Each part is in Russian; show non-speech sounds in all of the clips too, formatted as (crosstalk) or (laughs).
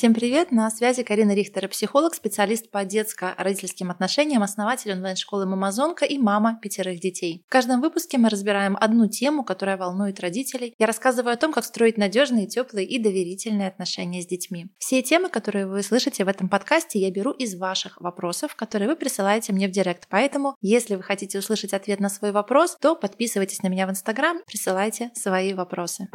Всем привет! На связи Карина Рихтер, психолог, специалист по детско-родительским отношениям, основатель онлайн-школы «Мамазонка» и мама пятерых детей. В каждом выпуске мы разбираем одну тему, которая волнует родителей. Я рассказываю о том, как строить надежные, теплые и доверительные отношения с детьми. Все темы, которые вы слышите в этом подкасте, я беру из ваших вопросов, которые вы присылаете мне в директ. Поэтому, если вы хотите услышать ответ на свой вопрос, то подписывайтесь на меня в Инстаграм, присылайте свои вопросы.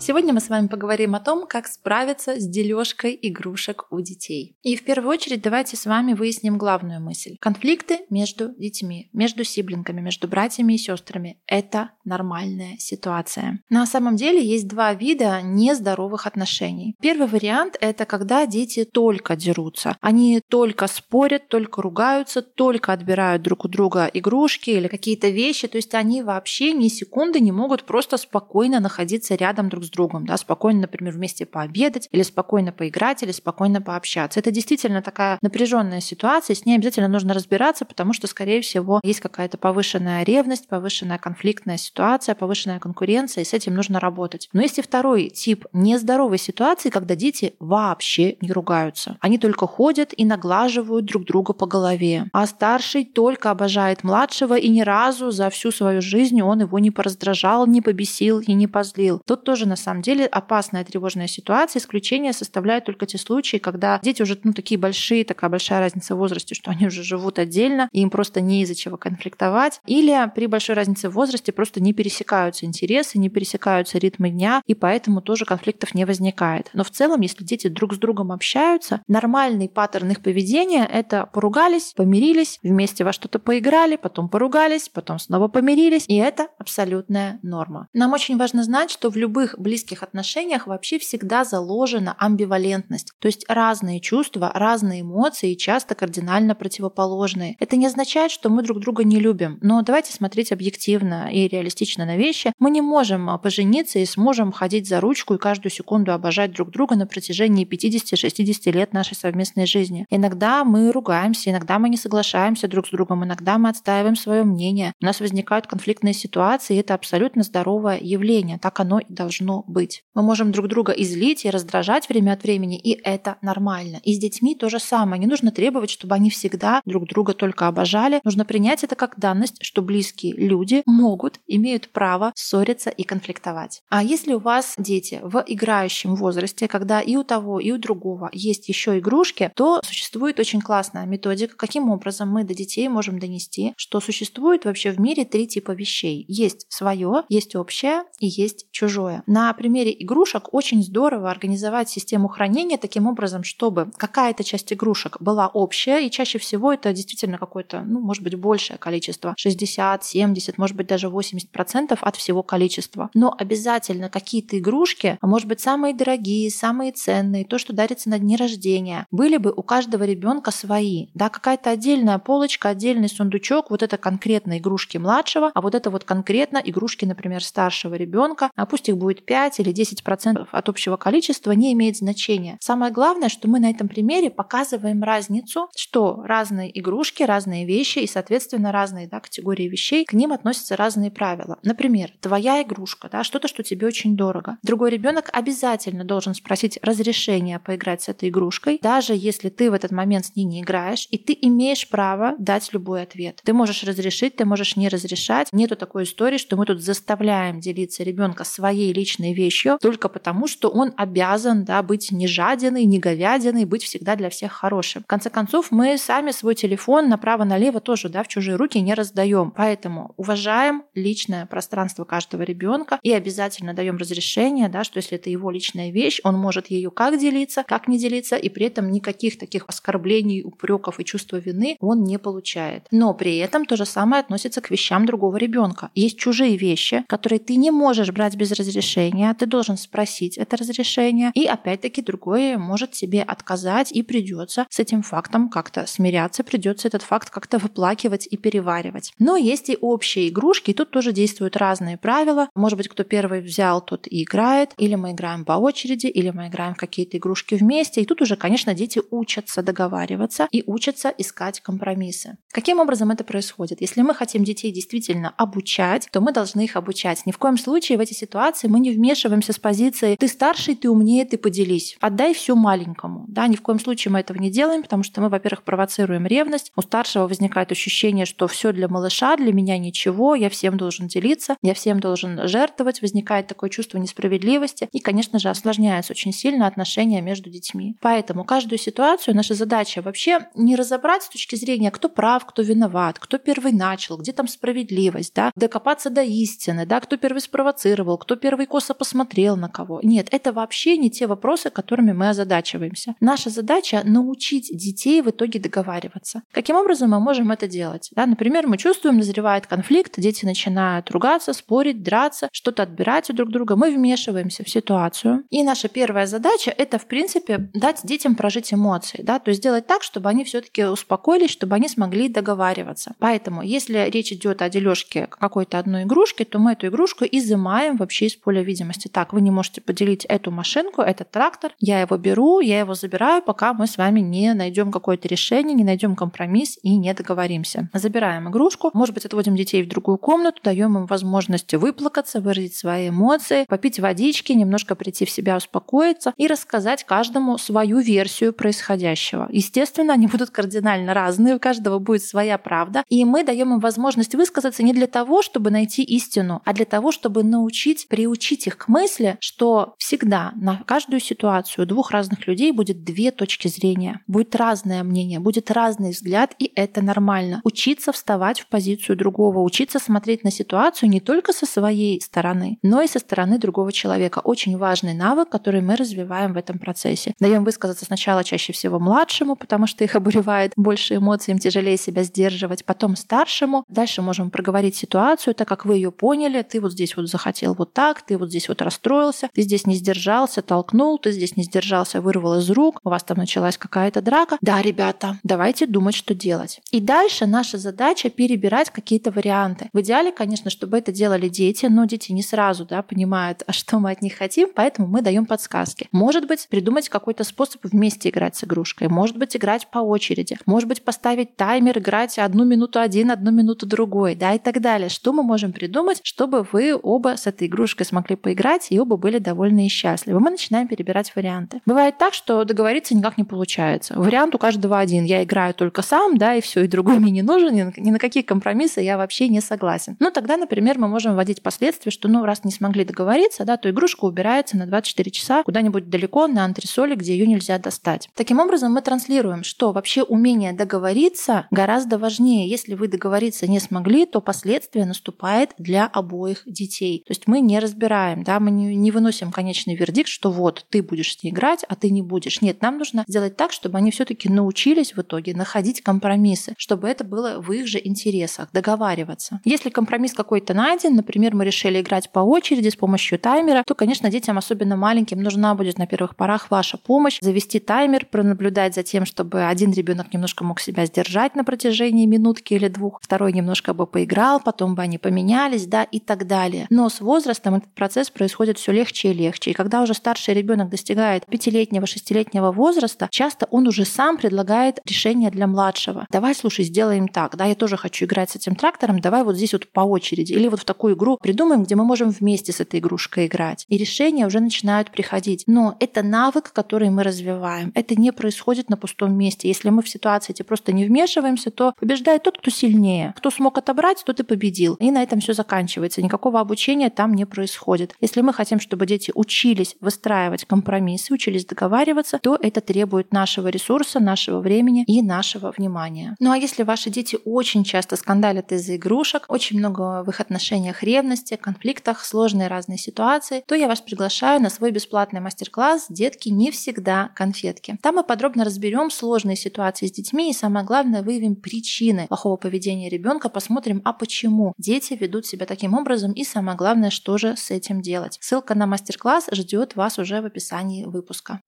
Сегодня мы с вами поговорим о том, как справиться с дележкой игрушек у детей. И в первую очередь давайте с вами выясним главную мысль. Конфликты между детьми, между сиблингами, между братьями и сестрами – это нормальная ситуация. На самом деле есть два вида нездоровых отношений. Первый вариант – это когда дети только дерутся. Они только спорят, только ругаются, только отбирают друг у друга игрушки или какие-то вещи. То есть они вообще ни секунды не могут просто спокойно находиться рядом друг с другом, да, спокойно, например, вместе пообедать, или спокойно поиграть, или спокойно пообщаться. Это действительно такая напряженная ситуация, с ней обязательно нужно разбираться, потому что, скорее всего, есть какая-то повышенная ревность, повышенная конфликтная ситуация, повышенная конкуренция, и с этим нужно работать. Но есть и второй тип нездоровой ситуации, когда дети вообще не ругаются. Они только ходят и наглаживают друг друга по голове. А старший только обожает младшего, и ни разу за всю свою жизнь он его не пораздражал, не побесил и не позлил. Тут тоже на самом деле опасная тревожная ситуация. Исключение составляют только те случаи, когда дети уже ну, такие большие, такая большая разница в возрасте, что они уже живут отдельно, и им просто не из-за чего конфликтовать. Или при большой разнице в возрасте просто не пересекаются интересы, не пересекаются ритмы дня, и поэтому тоже конфликтов не возникает. Но в целом, если дети друг с другом общаются, нормальный паттерн их поведения — это поругались, помирились, вместе во что-то поиграли, потом поругались, потом снова помирились, и это абсолютная норма. Нам очень важно знать, что в любых близких отношениях вообще всегда заложена амбивалентность, то есть разные чувства, разные эмоции и часто кардинально противоположные. Это не означает, что мы друг друга не любим, но давайте смотреть объективно и реалистично на вещи. Мы не можем а, пожениться и сможем ходить за ручку и каждую секунду обожать друг друга на протяжении 50-60 лет нашей совместной жизни. Иногда мы ругаемся, иногда мы не соглашаемся друг с другом, иногда мы отстаиваем свое мнение. У нас возникают конфликтные ситуации, и это абсолютно здоровое явление. Так оно и должно быть. Мы можем друг друга излить и раздражать время от времени, и это нормально. И с детьми то же самое. Не нужно требовать, чтобы они всегда друг друга только обожали. Нужно принять это как данность, что близкие люди могут, имеют право ссориться и конфликтовать. А если у вас дети в играющем возрасте, когда и у того, и у другого есть еще игрушки, то существует очень классная методика, каким образом мы до детей можем донести, что существует вообще в мире три типа вещей. Есть свое, есть общее и есть чужое. На примере игрушек очень здорово организовать систему хранения таким образом, чтобы какая-то часть игрушек была общая, и чаще всего это действительно какое-то, ну, может быть, большее количество, 60, 70, может быть, даже 80% от всего количества. Но обязательно какие-то игрушки, а может быть, самые дорогие, самые ценные, то, что дарится на дни рождения, были бы у каждого ребенка свои. Да, какая-то отдельная полочка, отдельный сундучок, вот это конкретно игрушки младшего, а вот это вот конкретно игрушки, например, старшего ребенка, а пусть их будет будет 5 или 10% от общего количества, не имеет значения. Самое главное, что мы на этом примере показываем разницу, что разные игрушки, разные вещи и, соответственно, разные да, категории вещей, к ним относятся разные правила. Например, твоя игрушка, да, что-то, что тебе очень дорого. Другой ребенок обязательно должен спросить разрешение поиграть с этой игрушкой, даже если ты в этот момент с ней не играешь, и ты имеешь право дать любой ответ. Ты можешь разрешить, ты можешь не разрешать. Нету такой истории, что мы тут заставляем делиться ребенка своей личной личной вещью только потому, что он обязан да, быть не жадиной, не говядиной, быть всегда для всех хорошим. В конце концов, мы сами свой телефон направо-налево тоже да, в чужие руки не раздаем. Поэтому уважаем личное пространство каждого ребенка и обязательно даем разрешение, да, что если это его личная вещь, он может ею как делиться, как не делиться, и при этом никаких таких оскорблений, упреков и чувства вины он не получает. Но при этом то же самое относится к вещам другого ребенка. Есть чужие вещи, которые ты не можешь брать без разрешения разрешение, ты должен спросить это разрешение, и опять-таки другое может тебе отказать, и придется с этим фактом как-то смиряться, придется этот факт как-то выплакивать и переваривать. Но есть и общие игрушки, и тут тоже действуют разные правила. Может быть, кто первый взял, тот и играет, или мы играем по очереди, или мы играем в какие-то игрушки вместе. И тут уже, конечно, дети учатся договариваться и учатся искать компромиссы. Каким образом это происходит? Если мы хотим детей действительно обучать, то мы должны их обучать. Ни в коем случае в эти ситуации мы не вмешиваемся с позиции «ты старший, ты умнее, ты поделись». Отдай все маленькому. Да, ни в коем случае мы этого не делаем, потому что мы, во-первых, провоцируем ревность. У старшего возникает ощущение, что все для малыша, для меня ничего, я всем должен делиться, я всем должен жертвовать. Возникает такое чувство несправедливости. И, конечно же, осложняется очень сильно отношения между детьми. Поэтому каждую ситуацию наша задача вообще не разобрать с точки зрения, кто прав, кто виноват, кто первый начал, где там справедливость, да, докопаться до истины, да, кто первый спровоцировал, кто первый косо посмотрел на кого. Нет, это вообще не те вопросы, которыми мы озадачиваемся. Наша задача — научить детей в итоге договариваться. Каким образом мы можем это делать? Да, например, мы чувствуем, назревает конфликт, дети начинают ругаться, спорить, драться, что-то отбирать у друг друга. Мы вмешиваемся в ситуацию. И наша первая задача — это, в принципе, дать детям прожить эмоции, да, то есть сделать так, чтобы они все таки успокоились, чтобы они смогли договариваться. Поэтому, если речь идет о дележке какой-то одной игрушки, то мы эту игрушку изымаем вообще из поля видимости. Так, вы не можете поделить эту машинку, этот трактор, я его беру, я его забираю, пока мы с вами не найдем какое-то решение, не найдем компромисс и не договоримся. Забираем игрушку, может быть, отводим детей в другую комнату, даем им возможность выплакаться, выразить свои эмоции, попить водички, немножко прийти в себя, успокоиться и рассказать каждому свою версию происходящего. Естественно, они будут кардинально разные, у каждого будет своя правда, и мы даем им возможность высказаться не для того, чтобы найти истину, а для того, чтобы научить, приучить их к мысли, что всегда на каждую ситуацию двух разных людей будет две точки зрения, будет разное мнение, будет разный взгляд, и это нормально. Учиться вставать в позицию другого, учиться смотреть на ситуацию не только со своей стороны, но и со стороны другого человека. Очень важный навык, который мы развиваем в этом процессе. Даем высказаться сначала чаще всего младшему, потому что их обуревает больше эмоций, им тяжелее себя сдерживать, потом старшему. Дальше можем проговорить ситуацию, так как вы ее поняли, ты вот здесь вот захотел вот так, ты вот здесь вот расстроился, ты здесь не сдержался, толкнул, ты здесь не сдержался, вырвал из рук, у вас там началась какая-то драка. Да, ребята, давайте думать, что делать. И дальше наша задача перебирать какие-то варианты. В идеале, конечно, чтобы это делали дети, но дети не сразу да, понимают, а что мы от них хотим, поэтому мы даем подсказки. Может быть, придумать какой-то способ вместе играть с игрушкой, может быть, играть по очереди, может быть, поставить таймер, играть одну минуту один, одну минуту другой, да, и так далее. Что мы можем придумать, чтобы вы оба с этой игрушкой смогли поиграть и оба были довольны и счастливы. Мы начинаем перебирать варианты. Бывает так, что договориться никак не получается. Вариант у каждого один. Я играю только сам, да, и все, и другой (laughs) мне не нужен, ни на, какие компромиссы я вообще не согласен. Ну, тогда, например, мы можем вводить последствия, что, ну, раз не смогли договориться, да, то игрушка убирается на 24 часа куда-нибудь далеко на антресоли, где ее нельзя достать. Таким образом, мы транслируем, что вообще умение договориться гораздо важнее. Если вы договориться не смогли, то последствия наступает для обоих детей. То есть мы не разбираем, да, мы не, не выносим конечный вердикт, что вот ты будешь с ней играть, а ты не будешь. Нет, нам нужно сделать так, чтобы они все-таки научились в итоге находить компромиссы, чтобы это было в их же интересах, договариваться. Если компромисс какой-то найден, например, мы решили играть по очереди с помощью таймера, то, конечно, детям, особенно маленьким, нужна будет на первых порах ваша помощь, завести таймер, пронаблюдать за тем, чтобы один ребенок немножко мог себя сдержать на протяжении минутки или двух, второй немножко бы поиграл, потом бы они поменялись, да, и так далее. Но с возрастом этот процесс происходит все легче и легче. И когда уже старший ребенок достигает пятилетнего, шестилетнего возраста, часто он уже сам предлагает решение для младшего. Давай, слушай, сделаем так, да, я тоже хочу играть с этим трактором, давай вот здесь вот по очереди. Или вот в такую игру придумаем, где мы можем вместе с этой игрушкой играть. И решения уже начинают приходить. Но это навык, который мы развиваем. Это не происходит на пустом месте. Если мы в ситуации эти просто не вмешиваемся, то побеждает тот, кто сильнее. Кто смог отобрать, тот и победил. И на этом все заканчивается. Никакого обучения там не происходит. Если мы хотим, чтобы дети учились выстраивать компромиссы, учились договариваться, то это требует нашего ресурса, нашего времени и нашего внимания. Ну а если ваши дети очень часто скандалят из-за игрушек, очень много в их отношениях ревности, конфликтах, сложные разные ситуации, то я вас приглашаю на свой бесплатный мастер-класс «Детки не всегда конфетки». Там мы подробно разберем сложные ситуации с детьми и самое главное выявим причины плохого поведения ребенка, посмотрим, а почему дети ведут себя таким образом и самое главное, что же с делать. Ссылка на мастер-класс ждет вас уже в описании выпуска.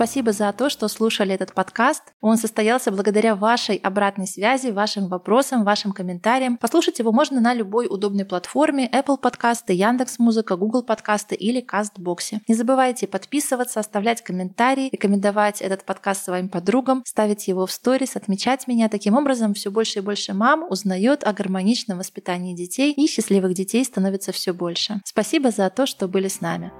Спасибо за то, что слушали этот подкаст. Он состоялся благодаря вашей обратной связи, вашим вопросам, вашим комментариям. Послушать его можно на любой удобной платформе Apple подкасты, Яндекс Музыка, Google подкасты или Кастбоксе. Не забывайте подписываться, оставлять комментарии, рекомендовать этот подкаст своим подругам, ставить его в сторис, отмечать меня. Таким образом, все больше и больше мам узнает о гармоничном воспитании детей и счастливых детей становится все больше. Спасибо за то, что были с нами.